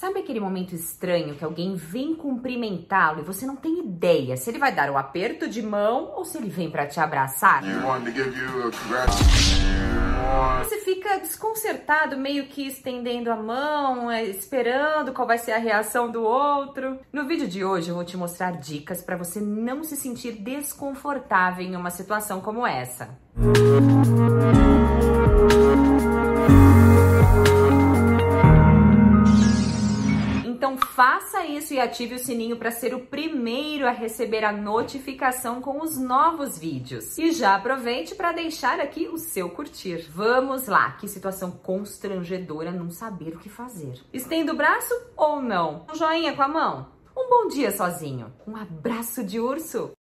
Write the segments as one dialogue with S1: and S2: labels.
S1: Sabe aquele momento estranho que alguém vem cumprimentá-lo e você não tem ideia se ele vai dar o aperto de mão ou se ele vem para te abraçar? Você fica desconcertado, meio que estendendo a mão, é, esperando qual vai ser a reação do outro. No vídeo de hoje eu vou te mostrar dicas para você não se sentir desconfortável em uma situação como essa. Música faça isso e ative o sininho para ser o primeiro a receber a notificação com os novos vídeos. E já aproveite para deixar aqui o seu curtir. Vamos lá, que situação constrangedora não saber o que fazer. Estenda o braço ou não? Um joinha com a mão? Um bom dia sozinho? Um abraço de urso?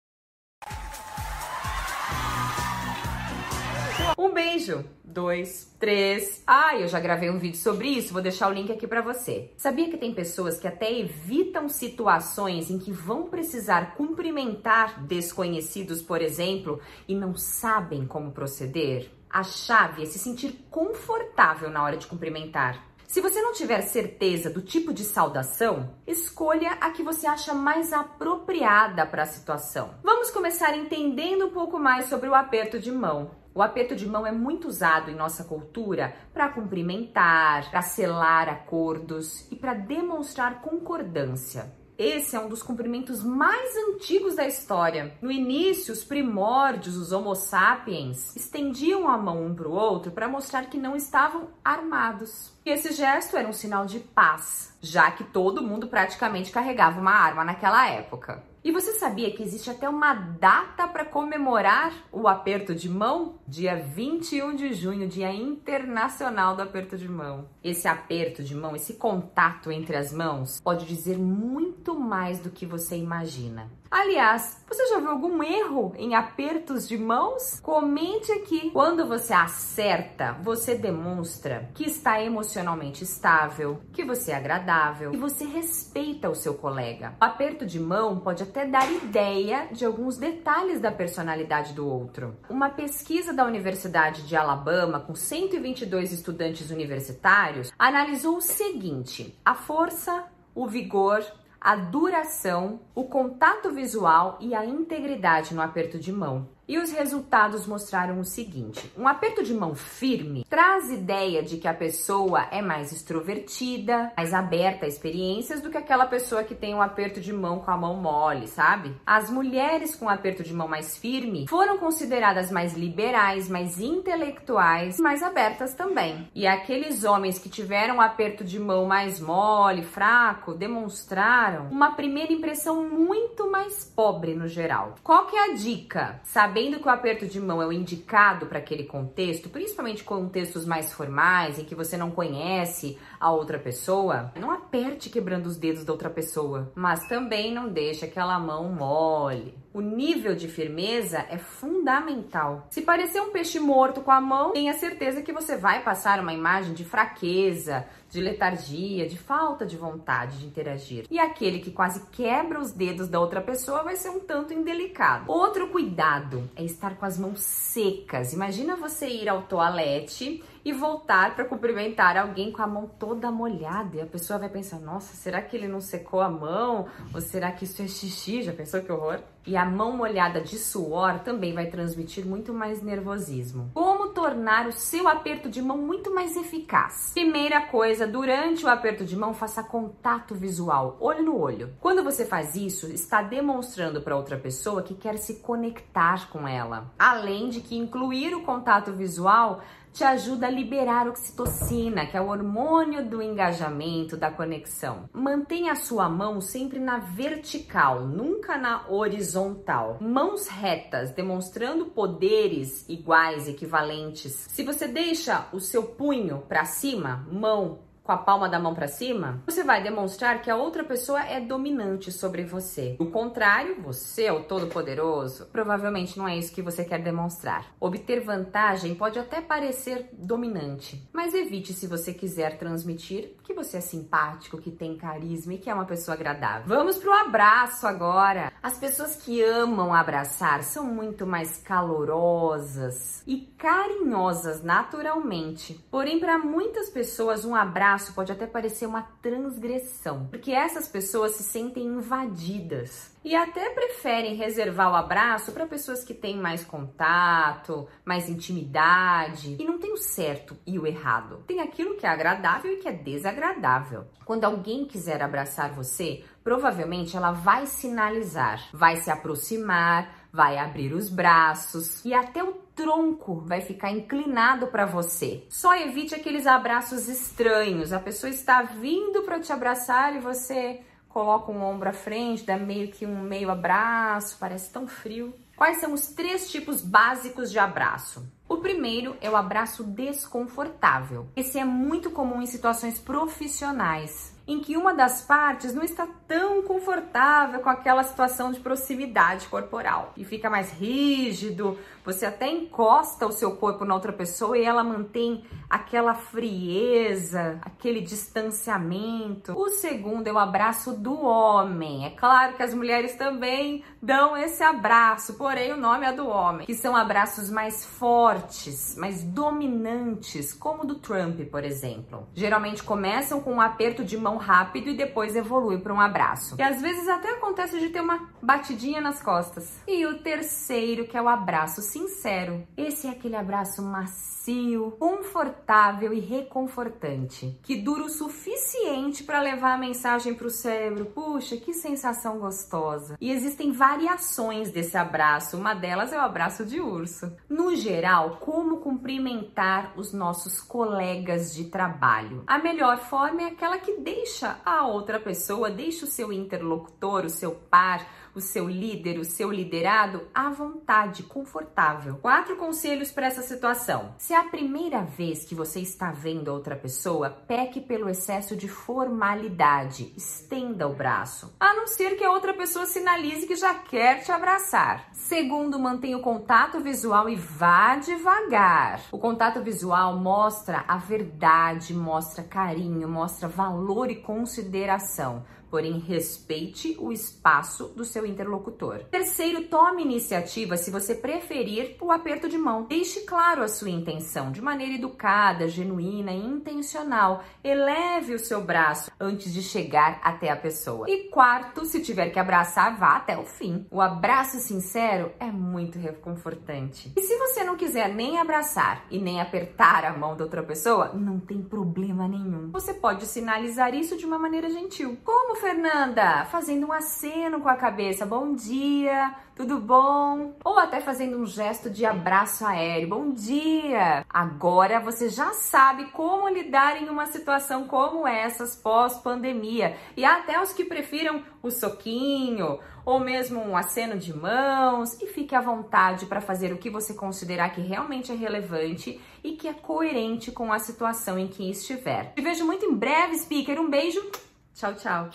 S1: Um beijo. Dois, três. Ah, eu já gravei um vídeo sobre isso, vou deixar o link aqui para você. Sabia que tem pessoas que até evitam situações em que vão precisar cumprimentar desconhecidos, por exemplo, e não sabem como proceder? A chave é se sentir confortável na hora de cumprimentar. Se você não tiver certeza do tipo de saudação, escolha a que você acha mais apropriada para a situação. Vamos começar entendendo um pouco mais sobre o aperto de mão. O aperto de mão é muito usado em nossa cultura para cumprimentar, para selar acordos e para demonstrar concordância. Esse é um dos cumprimentos mais antigos da história. No início, os primórdios, os Homo sapiens, estendiam a mão um para o outro para mostrar que não estavam armados. E esse gesto era um sinal de paz, já que todo mundo praticamente carregava uma arma naquela época. E você sabia que existe até uma data para comemorar o aperto de mão? Dia 21 de junho, Dia Internacional do Aperto de Mão. Esse aperto de mão, esse contato entre as mãos, pode dizer muito mais do que você imagina. Aliás, você já viu algum erro em apertos de mãos? Comente aqui. Quando você acerta, você demonstra que está emocionalmente estável, que você é agradável, que você respeita o seu colega. O aperto de mão pode até dar ideia de alguns detalhes da personalidade do outro. Uma pesquisa da Universidade de Alabama com 122 estudantes universitários analisou o seguinte: a força, o vigor, a duração, o contato visual e a integridade no aperto de mão. E os resultados mostraram o seguinte: um aperto de mão firme traz ideia de que a pessoa é mais extrovertida, mais aberta a experiências do que aquela pessoa que tem um aperto de mão com a mão mole, sabe? As mulheres com aperto de mão mais firme foram consideradas mais liberais, mais intelectuais, mais abertas também. E aqueles homens que tiveram um aperto de mão mais mole, fraco, demonstraram uma primeira impressão muito mais pobre no geral. Qual que é a dica? Saber sabendo que o aperto de mão é o indicado para aquele contexto, principalmente contextos mais formais, em que você não conhece a outra pessoa, não aperte quebrando os dedos da outra pessoa, mas também não deixe aquela mão mole. O nível de firmeza é fundamental. Se parecer um peixe morto com a mão, tenha certeza que você vai passar uma imagem de fraqueza, de letargia, de falta de vontade de interagir. E aquele que quase quebra os dedos da outra pessoa vai ser um tanto indelicado. Outro cuidado é estar com as mãos secas. Imagina você ir ao toalete e voltar para cumprimentar alguém com a mão toda molhada e a pessoa vai pensar: "Nossa, será que ele não secou a mão? Ou será que isso é xixi?" Já pensou que horror? E a mão molhada de suor também vai transmitir muito mais nervosismo. Como tornar o seu aperto de mão muito mais eficaz? Primeira coisa, durante o aperto de mão, faça contato visual, olho no olho. Quando você faz isso, está demonstrando para outra pessoa que quer se conectar com ela. Além de que incluir o contato visual te ajuda a liberar oxitocina, que é o hormônio do engajamento, da conexão. Mantenha a sua mão sempre na vertical, nunca na horizontal. Mãos retas, demonstrando poderes iguais, equivalentes. Se você deixa o seu punho para cima, mão com a palma da mão para cima, você vai demonstrar que a outra pessoa é dominante sobre você. O contrário, você é o todo-poderoso. Provavelmente não é isso que você quer demonstrar. Obter vantagem pode até parecer dominante, mas evite se você quiser transmitir que você é simpático, que tem carisma e que é uma pessoa agradável. Vamos pro abraço agora. As pessoas que amam abraçar são muito mais calorosas e carinhosas naturalmente. Porém, para muitas pessoas um abraço abraço pode até parecer uma transgressão, porque essas pessoas se sentem invadidas e até preferem reservar o abraço para pessoas que têm mais contato, mais intimidade. E não tem o certo e o errado. Tem aquilo que é agradável e que é desagradável. Quando alguém quiser abraçar você, provavelmente ela vai sinalizar, vai se aproximar, vai abrir os braços e até o tronco vai ficar inclinado para você. Só evite aqueles abraços estranhos. A pessoa está vindo para te abraçar e você coloca um ombro à frente, dá meio que um meio abraço, parece tão frio. Quais são os três tipos básicos de abraço? O primeiro é o abraço desconfortável. Esse é muito comum em situações profissionais em que uma das partes não está tão confortável com aquela situação de proximidade corporal e fica mais rígido, você até encosta o seu corpo na outra pessoa e ela mantém aquela frieza, aquele distanciamento. O segundo é o abraço do homem. É claro que as mulheres também dão esse abraço, porém o nome é do homem, que são abraços mais fortes, mais dominantes, como o do Trump, por exemplo. Geralmente começam com um aperto de mão rápido e depois evolui para um abraço. E às vezes até acontece de ter uma batidinha nas costas. E o terceiro, que é o abraço sincero. Esse é aquele abraço macio, confortável e reconfortante, que dura o suficiente para levar a mensagem para o cérebro. Puxa, que sensação gostosa. E existem variações desse abraço. Uma delas é o abraço de urso. No geral, como cumprimentar os nossos colegas de trabalho? A melhor forma é aquela que deixa deixa a outra pessoa, deixa o seu interlocutor, o seu par, o seu líder, o seu liderado à vontade, confortável. Quatro conselhos para essa situação. Se é a primeira vez que você está vendo outra pessoa, peque pelo excesso de formalidade, estenda o braço, a não ser que a outra pessoa sinalize que já quer te abraçar. Segundo, mantenha o contato visual e vá devagar. O contato visual mostra a verdade, mostra carinho, mostra valor e consideração porém respeite o espaço do seu interlocutor. Terceiro, tome iniciativa se você preferir o aperto de mão. Deixe claro a sua intenção de maneira educada, genuína e intencional. Eleve o seu braço antes de chegar até a pessoa. E quarto, se tiver que abraçar, vá até o fim. O abraço sincero é muito reconfortante. E se você não quiser nem abraçar e nem apertar a mão da outra pessoa, não tem problema nenhum. Você pode sinalizar isso de uma maneira gentil. Como Fernanda? Fazendo um aceno com a cabeça. Bom dia, tudo bom? Ou até fazendo um gesto de abraço aéreo. Bom dia! Agora você já sabe como lidar em uma situação como essas pós-pandemia. E até os que prefiram o soquinho ou mesmo um aceno de mãos e fique à vontade para fazer o que você considerar que realmente é relevante e que é coerente com a situação em que estiver. Te vejo muito em breve, speaker. Um beijo 悄悄